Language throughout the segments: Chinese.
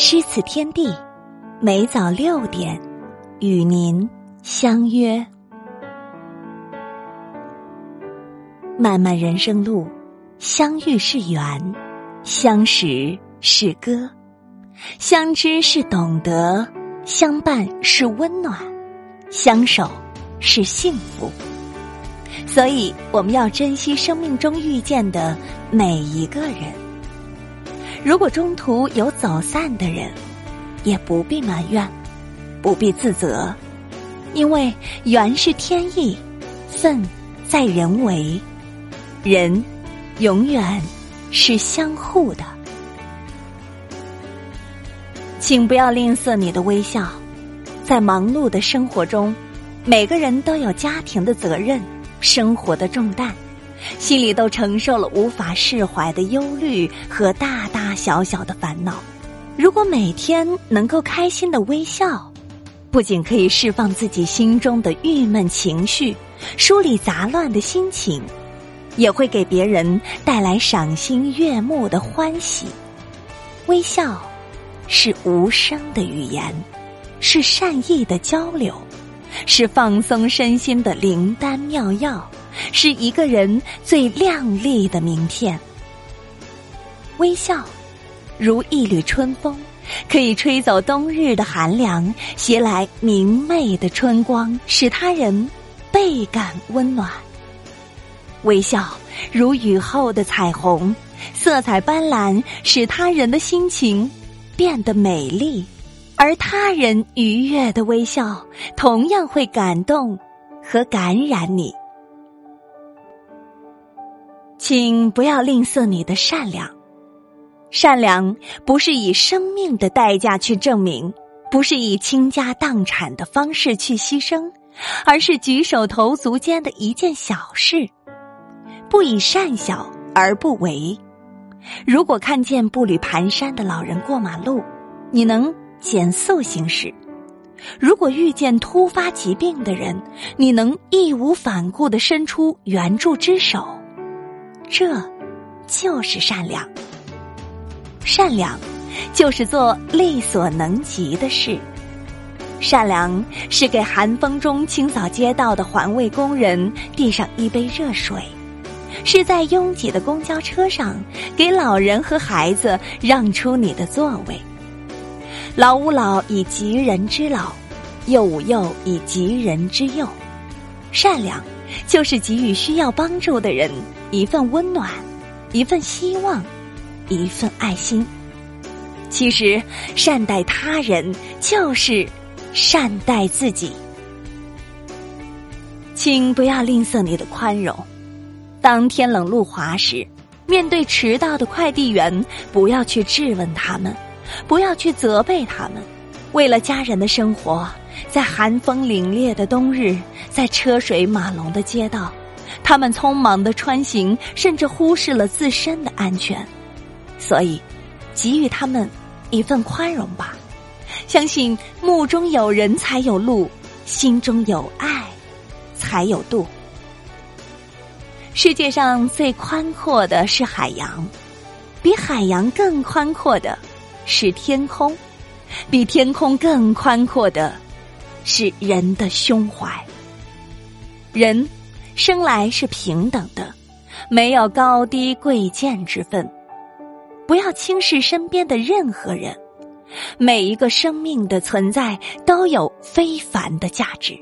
诗词天地，每早六点与您相约。漫漫人生路，相遇是缘，相识是歌，相知是懂得，相伴是温暖，相守是幸福。所以，我们要珍惜生命中遇见的每一个人。如果中途有走散的人，也不必埋怨，不必自责，因为缘是天意，份在人为，人永远是相互的。请不要吝啬你的微笑，在忙碌的生活中，每个人都有家庭的责任。生活的重担，心里都承受了无法释怀的忧虑和大大小小的烦恼。如果每天能够开心的微笑，不仅可以释放自己心中的郁闷情绪，梳理杂乱的心情，也会给别人带来赏心悦目的欢喜。微笑是无声的语言，是善意的交流。是放松身心的灵丹妙药，是一个人最亮丽的名片。微笑，如一缕春风，可以吹走冬日的寒凉，携来明媚的春光，使他人倍感温暖。微笑，如雨后的彩虹，色彩斑斓，使他人的心情变得美丽。而他人愉悦的微笑，同样会感动和感染你。请不要吝啬你的善良，善良不是以生命的代价去证明，不是以倾家荡产的方式去牺牲，而是举手投足间的一件小事。不以善小而不为。如果看见步履蹒跚的老人过马路，你能？减速行驶。如果遇见突发疾病的人，你能义无反顾的伸出援助之手，这就是善良。善良就是做力所能及的事。善良是给寒风中清扫街道的环卫工人递上一杯热水，是在拥挤的公交车上给老人和孩子让出你的座位。老吾老以及人之老，幼吾幼以及人之幼。善良，就是给予需要帮助的人一份温暖，一份希望，一份爱心。其实，善待他人就是善待自己。请不要吝啬你的宽容。当天冷路滑时，面对迟到的快递员，不要去质问他们。不要去责备他们，为了家人的生活，在寒风凛冽的冬日，在车水马龙的街道，他们匆忙的穿行，甚至忽视了自身的安全。所以，给予他们一份宽容吧。相信目中有人才有路，心中有爱才有度。世界上最宽阔的是海洋，比海洋更宽阔的。是天空，比天空更宽阔的，是人的胸怀。人生来是平等的，没有高低贵贱之分。不要轻视身边的任何人，每一个生命的存在都有非凡的价值。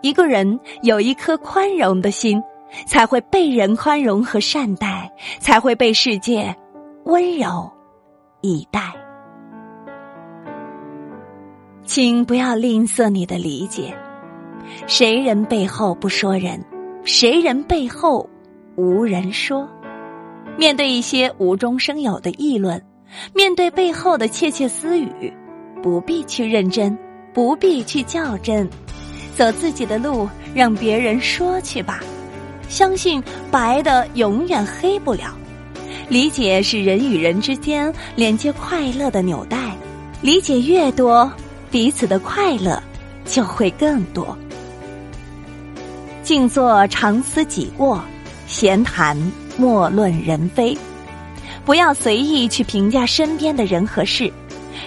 一个人有一颗宽容的心，才会被人宽容和善待，才会被世界温柔。以待，请不要吝啬你的理解。谁人背后不说人？谁人背后无人说？面对一些无中生有的议论，面对背后的窃窃私语，不必去认真，不必去较真，走自己的路，让别人说去吧。相信白的永远黑不了。理解是人与人之间连接快乐的纽带，理解越多，彼此的快乐就会更多。静坐常思己过，闲谈莫论人非。不要随意去评价身边的人和事，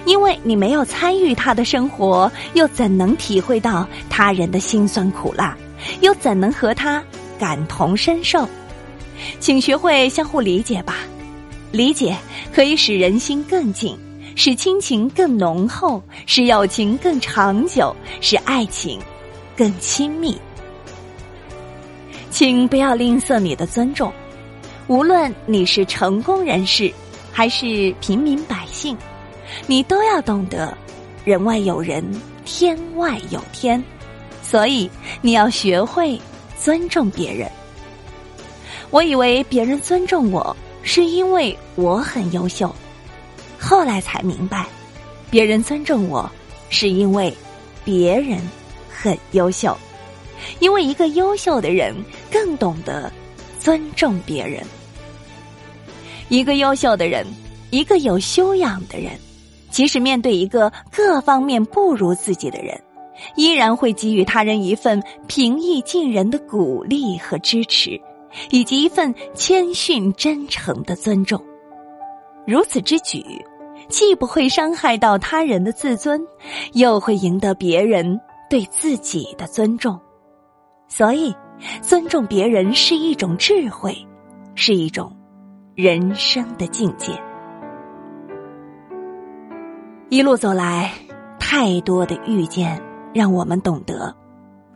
因为你没有参与他的生活，又怎能体会到他人的辛酸苦辣？又怎能和他感同身受？请学会相互理解吧，理解可以使人心更近，使亲情更浓厚，使友情更长久，使爱情更亲密。请不要吝啬你的尊重，无论你是成功人士还是平民百姓，你都要懂得人外有人，天外有天，所以你要学会尊重别人。我以为别人尊重我是因为我很优秀，后来才明白，别人尊重我是因为别人很优秀。因为一个优秀的人更懂得尊重别人，一个优秀的人，一个有修养的人，即使面对一个各方面不如自己的人，依然会给予他人一份平易近人的鼓励和支持，以及一份谦逊真诚的尊重。如此之举，既不会伤害到他人的自尊，又会赢得别人对自己的尊重。所以，尊重别人是一种智慧，是一种人生的境界。一路走来，太多的遇见让我们懂得，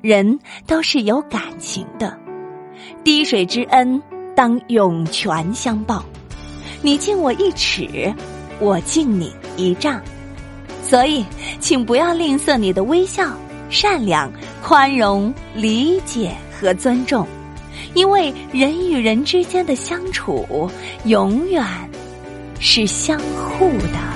人都是有感情的。滴水之恩，当涌泉相报。你敬我一尺，我敬你一丈。所以，请不要吝啬你的微笑。善良、宽容、理解和尊重，因为人与人之间的相处，永远是相互的。